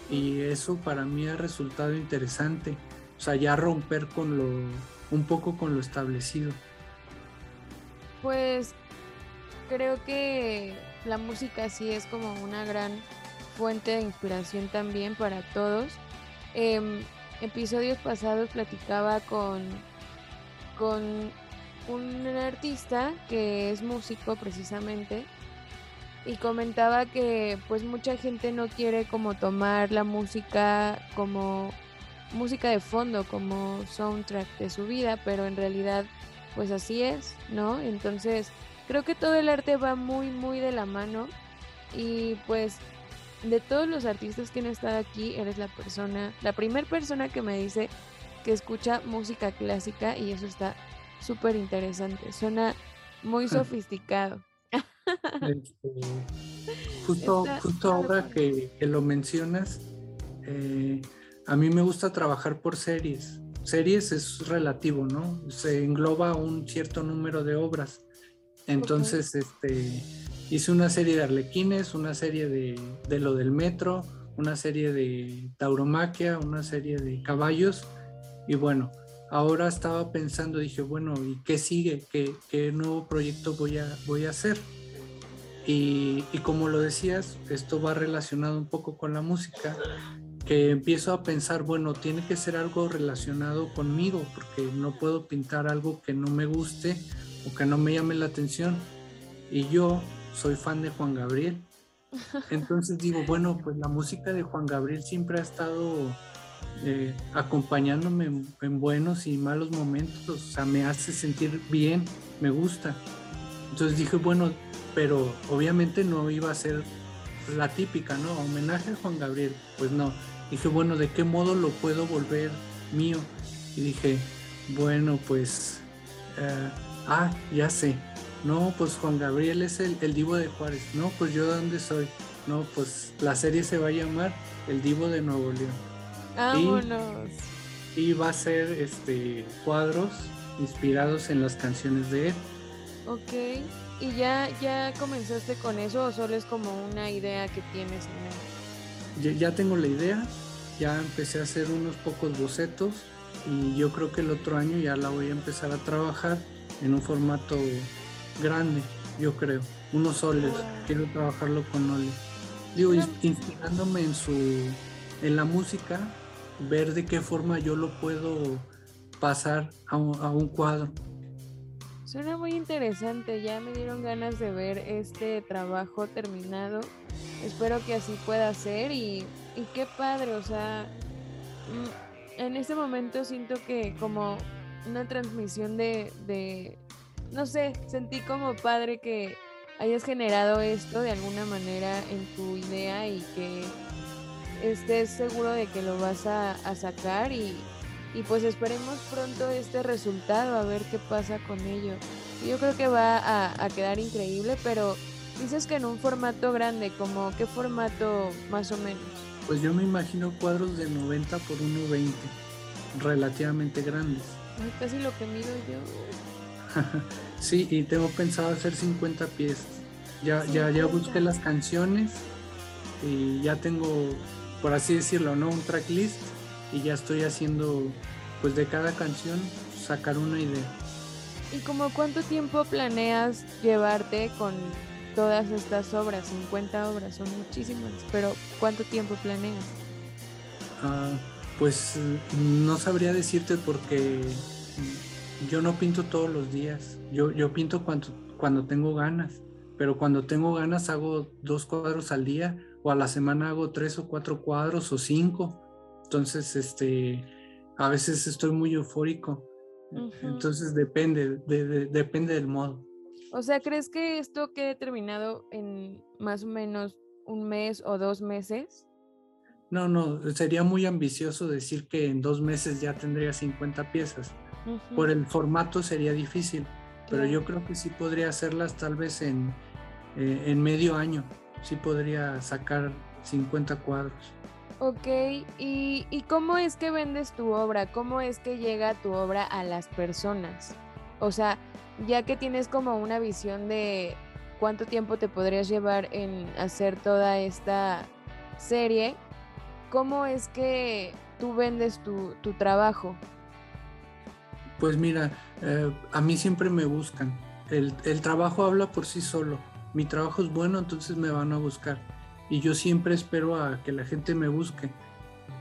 y eso para mí ha resultado interesante. O sea, ya romper con lo, un poco con lo establecido. Pues creo que la música sí es como una gran fuente de inspiración también para todos. Em, episodios pasados platicaba con, con un artista que es músico precisamente y comentaba que pues mucha gente no quiere como tomar la música como música de fondo, como soundtrack de su vida, pero en realidad pues así es, ¿no? Entonces creo que todo el arte va muy muy de la mano y pues de todos los artistas que han estado aquí, eres la persona, la primera persona que me dice que escucha música clásica y eso está súper interesante. Suena muy sofisticado. Este, justo, justo ahora que, lo mencionas, eh, a mí me gusta trabajar por series. Series es relativo, ¿no? Se engloba un cierto número de obras. Entonces, este, hice una serie de arlequines, una serie de, de, lo del metro, una serie de tauromaquia, una serie de caballos. Y bueno, ahora estaba pensando, dije, bueno, ¿y qué sigue? ¿Qué, qué nuevo proyecto voy a, voy a hacer? Y, y, como lo decías, esto va relacionado un poco con la música, que empiezo a pensar, bueno, tiene que ser algo relacionado conmigo, porque no puedo pintar algo que no me guste o que no me llame la atención. Y yo soy fan de Juan Gabriel. Entonces digo, bueno, pues la música de Juan Gabriel siempre ha estado eh, acompañándome en, buenos y malos momentos, o sea, me hace sentir bien, me gusta. Entonces dije, bueno, pero obviamente no iba a ser la típica, ¿no? Homenaje a Juan Gabriel, pues no. Dije, bueno, ¿de qué modo lo puedo volver mío? Y dije, bueno, pues, eh, ah, ya sé. No, pues Juan Gabriel es el, el divo de Juárez. No, pues yo de dónde soy. No, pues la serie se va a llamar El Divo de Nuevo León. Vámonos. Y, va a ser este cuadros inspirados en las canciones de él. Ok. ¿Y ya, ya comenzaste con eso o solo es como una idea que tienes Ya, ya tengo la idea, ya empecé a hacer unos pocos bocetos y yo creo que el otro año ya la voy a empezar a trabajar en un formato grande, yo creo, unos soles. Quiero trabajarlo con óleo. Digo, inspirándome en su en la música ver de qué forma yo lo puedo pasar a un, cuadro. Suena muy interesante, ya me dieron ganas de ver este trabajo terminado. Espero que así pueda ser y, qué padre, o sea, mm, en este momento siento que como una transmisión de, de, no sé, sentí como padre que hayas generado esto de alguna manera en tu idea y que estés seguro de que lo vas a, sacar y, pues esperemos pronto este resultado a ver qué pasa con ello. Yo creo que va a, quedar increíble, pero dices que en un formato grande, como qué formato más o menos. Pues yo me imagino cuadros de 90 por 1,20, relativamente grandes. casi lo que mido yo. sí, y tengo pensado hacer 50 piezas. Ya, ya, ya busqué las canciones y ya tengo por así decirlo, ¿no? Un tracklist y ya estoy haciendo, pues de cada canción, sacar una idea. ¿Y como cuánto tiempo planeas llevarte con todas estas obras? 50 obras, son muchísimas, pero ¿cuánto tiempo planeas? Ah, pues no sabría decirte porque yo no pinto todos los días, yo, yo pinto cuando, cuando tengo ganas, pero cuando tengo ganas hago dos cuadros al día o a la semana hago tres o cuatro cuadros o cinco. Entonces, este, a veces estoy muy eufórico. Entonces depende, depende del modo. O sea, ¿crees que esto quede terminado en más o menos un mes o dos meses? No, no, sería muy ambicioso decir que en dos meses ya tendría 50 piezas. Por el formato sería difícil, pero yo creo que sí podría hacerlas tal vez en, eh, en medio año sí podría sacar 50 cuadros. Ok, ¿Y, ¿Y, cómo es que vendes tu obra? ¿Cómo es que llega tu obra a las personas? O sea, ya que tienes como una visión de cuánto tiempo te podrías llevar en hacer toda esta serie, ¿cómo es que tú vendes tu, tu trabajo? Pues mira, eh, a mí siempre me buscan. El, el trabajo habla por sí solo mi trabajo es bueno, entonces me van a buscar. Y yo siempre espero a que la gente me busque.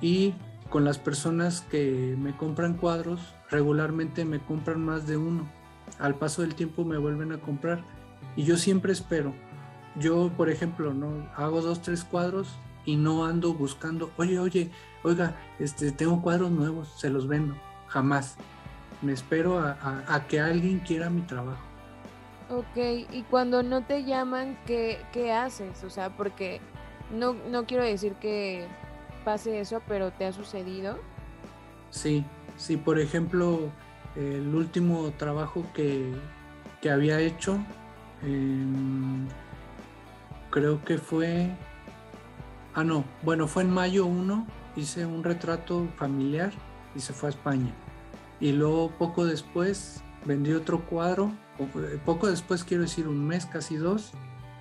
Y con las personas que me compran cuadros, regularmente me compran más de uno. Al paso del tiempo me vuelven a comprar. Y yo siempre espero. yo, por ejemplo, no hago dos, tres cuadros y no ando buscando, oye, oye, oiga, este, tengo cuadros nuevos, se los vendo, jamás. Me espero a, que alguien quiera mi trabajo. Ok, y cuando no te llaman, ¿qué, qué haces? O sea, porque no, no quiero decir que pase eso, pero ¿te ha sucedido? Sí, sí, por ejemplo, el último trabajo que, que había hecho, em, creo que fue, ah no, bueno, fue en mayo 1, hice un retrato familiar y se fue a España. Y luego poco después vendí otro cuadro, poco después quiero decir un mes, casi dos,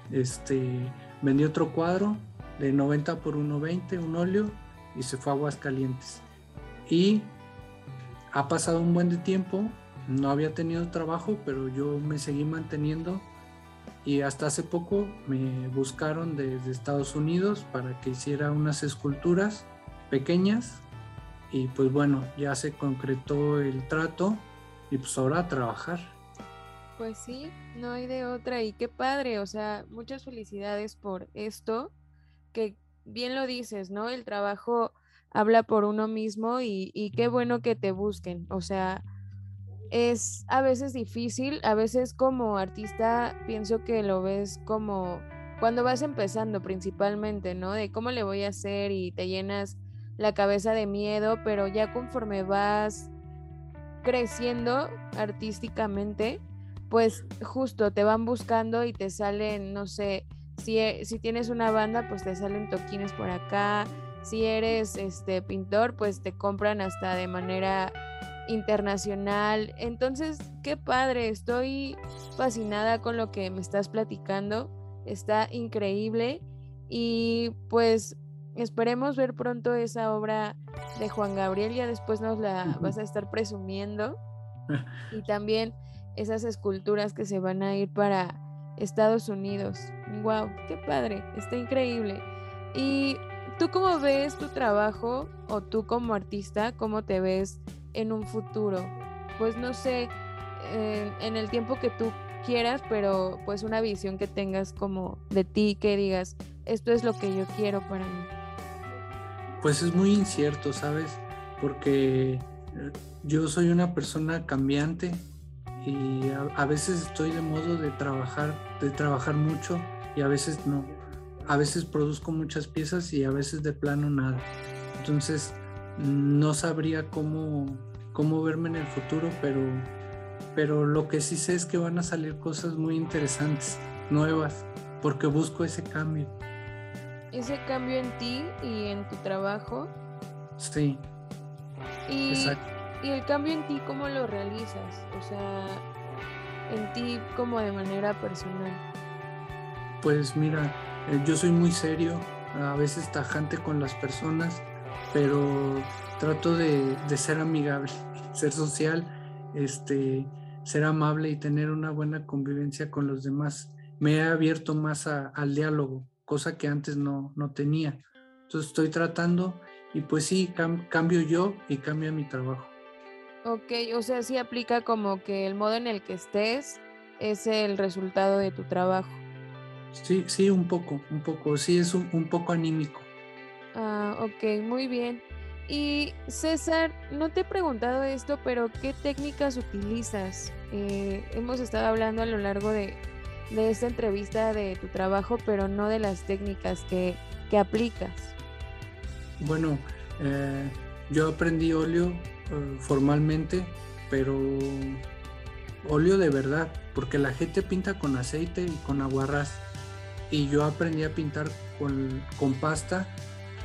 este, vendí otro cuadro de 90 por 1,20, un óleo, y se fue a Aguascalientes. Y ha pasado un buen de tiempo, no había tenido trabajo, pero yo me seguí manteniendo y hasta hace poco me buscaron desde Estados Unidos para que hiciera unas esculturas pequeñas y pues bueno, ya se concretó el trato y pues ahora a trabajar. Pues sí, no hay de otra y qué padre, o sea, muchas felicidades por esto, que bien lo dices, ¿no? El trabajo habla por uno mismo y, y qué bueno que te busquen, o sea, es a veces difícil, a veces como artista pienso que lo ves como cuando vas empezando principalmente, ¿no? De cómo le voy a hacer y te llenas la cabeza de miedo, pero ya conforme vas creciendo artísticamente, pues justo te van buscando y te salen, no sé, si, e, si tienes una banda, pues te salen toquines por acá, si eres este pintor, pues te compran hasta de manera internacional. Entonces, qué padre, estoy fascinada con lo que me estás platicando, está increíble y pues esperemos ver pronto esa obra de Juan Gabriel, ya después nos la vas a estar presumiendo y también esas esculturas que se van a ir para Estados Unidos. Wow, qué padre, está increíble. ¿Y tú cómo ves tu trabajo o tú como artista, cómo te ves en un futuro? Pues no sé, en el tiempo que tú quieras, pero pues una visión que tengas como de ti, que digas, esto es lo que yo quiero para mí. Pues es muy incierto, ¿sabes? Porque yo soy una persona cambiante y a, veces estoy de modo de trabajar, de trabajar mucho y a veces no. A veces produzco muchas piezas y a veces de plano nada. Entonces no sabría cómo, cómo verme en el futuro, pero, pero lo que sí sé es que van a salir cosas muy interesantes, nuevas, porque busco ese cambio. Ese cambio en ti y en tu trabajo. Sí. Y, y el cambio en ti, ¿cómo lo realizas? O sea, en ti como de manera personal. Pues mira, eh, yo soy muy serio, a veces tajante con las personas pero trato de, ser amigable, ser social, este, ser amable y tener una buena convivencia con los demás. Me he abierto más al diálogo, cosa que antes no, tenía. Entonces estoy tratando y pues sí, cambio yo y cambia mi trabajo. Ok, o sea, sí aplica como que el modo en el que estés es el resultado de tu trabajo. Sí, sí, un poco, un poco, sí, es un poco anímico. Ah, ok, muy bien. Y César, no te he preguntado esto, pero ¿qué técnicas utilizas? Eh, hemos estado hablando a lo largo de, esta entrevista de tu trabajo, pero no de las técnicas que, aplicas. Bueno, eh, yo aprendí óleo eh, formalmente, pero óleo de verdad, porque la gente pinta con aceite y con aguarrás. Y yo aprendí a pintar con, con pasta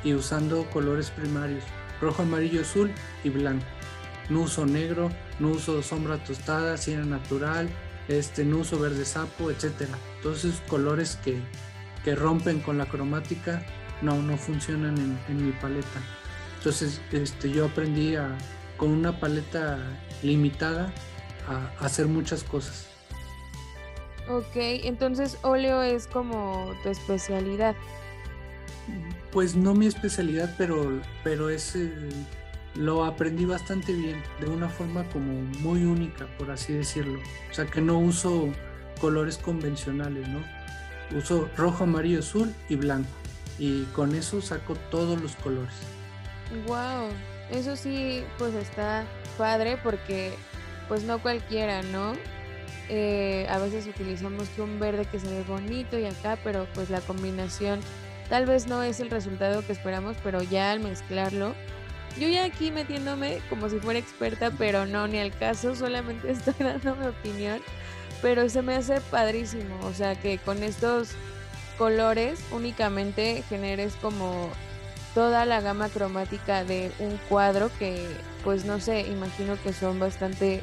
y usando colores primarios, rojo, amarillo, azul y blanco. No uso negro, no uso sombra tostada, siena natural, este, no uso verde sapo, etc. Todos esos colores que, rompen con la cromática no, no funcionan en, mi paleta. Entonces este, yo aprendí a, con una paleta limitada a hacer muchas cosas. Ok, entonces óleo es como tu especialidad pues no mi especialidad, pero, pero es, eh, lo aprendí bastante bien, de una forma como muy única, por así decirlo. O sea, que no uso colores convencionales, ¿no? uso rojo, amarillo, azul y blanco. Y con eso saco todos los colores. Wow, eso sí, pues está padre porque pues no cualquiera, ¿no? Eh, a veces utilizamos un verde que se ve bonito y acá, pero pues la combinación tal vez no es el resultado que esperamos, pero ya al mezclarlo, yo ya aquí metiéndome como si fuera experta, pero no, ni al caso, solamente estoy dando mi opinión, pero se me hace padrísimo, o sea que con estos colores únicamente generes como toda la gama cromática de un cuadro que pues no sé, imagino que son bastante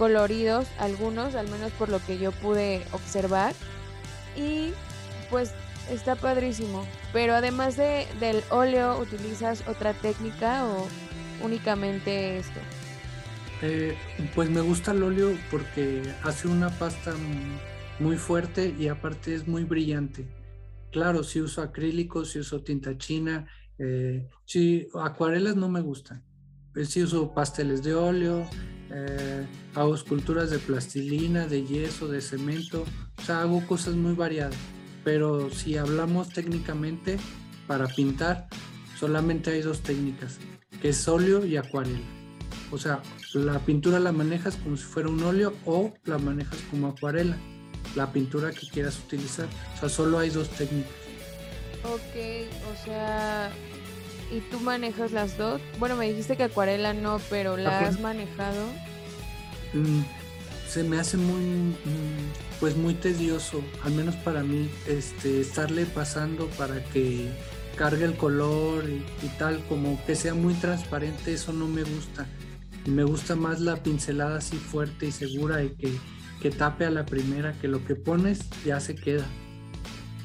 coloridos, algunos, al menos por lo que yo pude observar. Y pues está padrísimo. Pero además de, del óleo, ¿utilizas otra técnica o únicamente esto? Eh, pues me gusta el óleo porque hace una pasta muy fuerte y aparte es muy brillante. Claro, si uso acrílicos, si uso tinta china, eh, si acuarelas no me gustan. Eh, si uso pasteles de óleo, eh, hago esculturas de plastilina, de yeso, de cemento, o sea, hago cosas muy variadas. Pero si hablamos técnicamente, para pintar, solamente hay dos técnicas, que es óleo y acuarela. O sea, la pintura la manejas como si fuera un óleo o la manejas como acuarela, la pintura que quieras utilizar. O sea, solo hay dos técnicas. Ok, o sea, ¿y tú manejas las dos? Bueno, me dijiste que acuarela no, pero ¿la has manejado? Mm, se me hace muy, mm, pues muy tedioso, al menos para mí, este, estarle pasando para que cargue el color y, tal, como que sea muy transparente, eso no me gusta. Me gusta más la pincelada así fuerte y segura y que, que tape a la primera, que lo que pones ya se queda.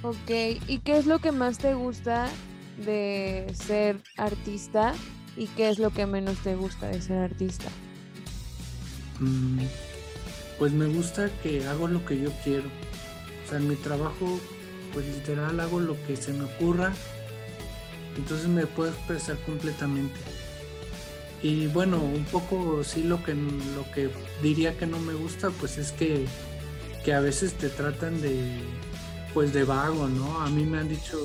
Ok, ¿y qué es lo que más te gusta de ser artista y qué es lo que menos te gusta de ser artista? Mm, pues me gusta que hago lo que yo quiero. O sea, en mi trabajo, pues literal hago lo que se me ocurra. Entonces me puedo expresar completamente. Y bueno, un poco sí lo que, lo que diría que no me gusta, pues es que, que a veces te tratan de, pues de vago, ¿no? A mí me han dicho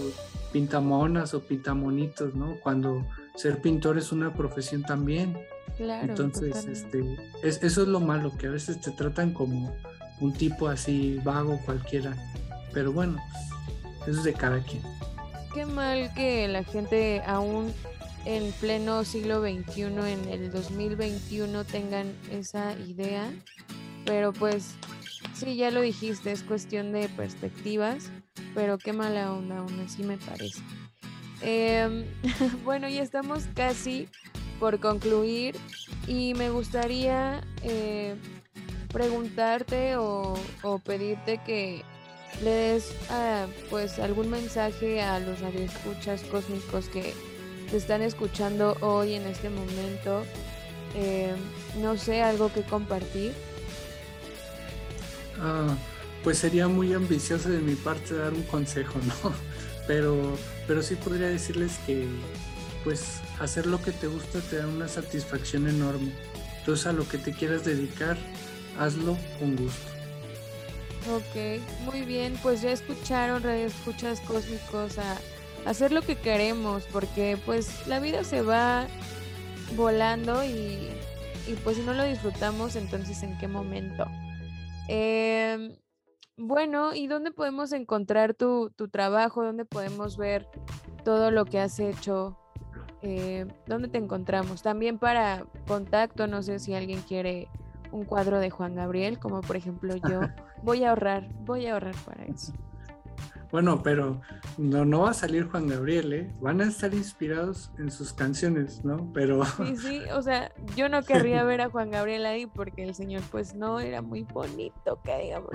pintamonas o pintamonitos, ¿no? Cuando ser pintor es una profesión también. Claro. Entonces, este, es, eso es lo malo, que a veces te tratan como un tipo así vago cualquiera. Pero bueno, eso es de cada quien. Qué mal que la gente aún en pleno siglo XXI, en el 2021, tengan esa idea. Pero pues, sí, ya lo dijiste, es cuestión de perspectivas. Pero qué mala onda, aún así me parece. Em, bueno, ya estamos casi por concluir y me gustaría eh, preguntarte o, pedirte que le des ah, pues algún mensaje a los radioescuchas cósmicos que te están escuchando hoy en este momento. Em, no sé, algo que compartir. Ah, pues sería muy ambicioso de mi parte dar un consejo, ¿no? Pero, pero sí podría decirles que pues hacer lo que te gusta te da una satisfacción enorme. Entonces a lo que te quieras dedicar, hazlo con gusto. Ok, muy bien, pues ya escucharon Radio Escuchas Cósmicos a hacer lo que queremos, porque pues la vida se va volando y, y pues si no lo disfrutamos, entonces en qué momento. Eh, bueno, ¿y dónde podemos encontrar tu, tu, trabajo? ¿Dónde podemos ver todo lo que has hecho? Eh, ¿Dónde te encontramos? También para contacto, no sé si alguien quiere un cuadro de Juan Gabriel, como por ejemplo yo. Voy a ahorrar, voy a ahorrar para eso. Bueno, pero no, no va a salir Juan Gabriel, ¿eh? Van a estar inspirados en sus canciones, ¿no? Pero... Sí, sí, o sea, yo no querría ver a Juan Gabriel ahí porque el señor pues no era muy bonito, que digamos,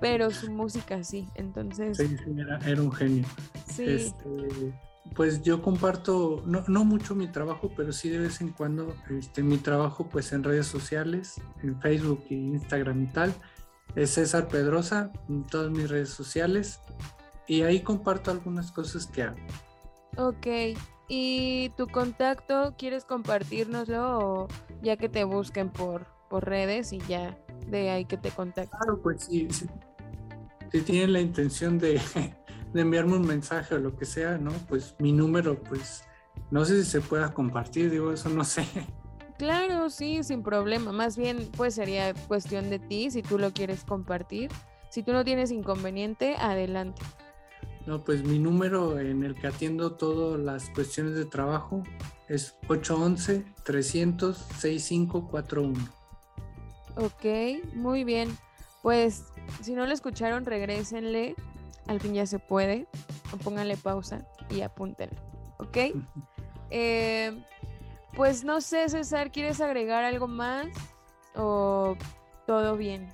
pero su música sí, entonces... Sí, sí, era, un genio. Sí. Este, pues yo comparto, no, no, mucho mi trabajo, pero sí de vez en cuando este, mi trabajo pues en redes sociales, en Facebook e Instagram y tal. Es César Pedrosa en todas mis redes sociales y ahí comparto algunas cosas que hago. Ok, ¿y tu contacto quieres compartirnoslo o ya que te busquen por, por redes y ya de ahí que te contacten? Claro, pues sí, si tienen la intención de, de enviarme un mensaje o lo que sea, ¿no? Pues mi número, pues no sé si se pueda compartir, digo, eso no sé. Claro, sí, sin problema. Más bien, pues sería cuestión de ti si tú lo quieres compartir. Si tú no tienes inconveniente, adelante. No, pues mi número en el que atiendo todas las cuestiones de trabajo es 811-300-6541. Ok, muy bien. Pues si no lo escucharon, regrésenle. Al fin ya se puede. O pónganle pausa y apúntenle. ¿Ok? Eh, pues no sé, César, ¿quieres agregar algo más? ¿O todo bien?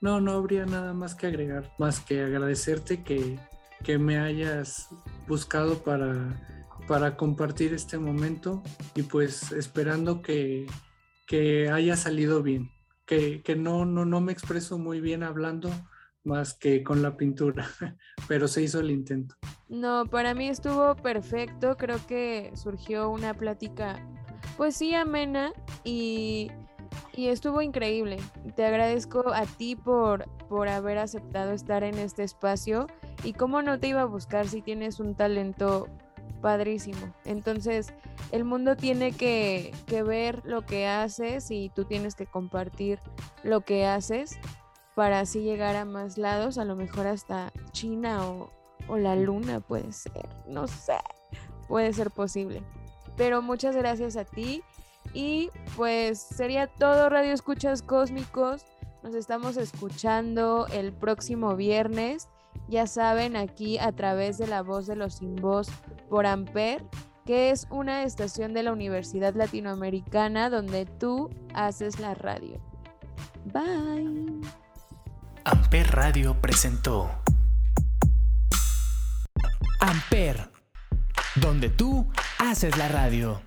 No, no habría nada más que agregar, más que agradecerte que, que me hayas buscado para, para compartir este momento y pues esperando que, que haya salido bien, que, que no, no, no me expreso muy bien hablando más que con la pintura, pero se hizo el intento. No, para mí estuvo perfecto, creo que surgió una plática pues sí amena y, y estuvo increíble. Te agradezco a ti por, por haber aceptado estar en este espacio y cómo no te iba a buscar si tienes un talento padrísimo. Entonces, el mundo tiene que, que, ver lo que haces y tú tienes que compartir lo que haces para así llegar a más lados, a lo mejor hasta China o, o la luna puede ser, no sé, puede ser posible. Pero muchas gracias a ti y pues sería todo Radio Escuchas Cósmicos. Nos estamos escuchando el próximo viernes ya saben, aquí a través de la voz de los sin voz por Amper, que es una estación de la Universidad Latinoamericana donde tú haces la radio. Bye. Amper Radio presentó Amper, donde tú haces la radio.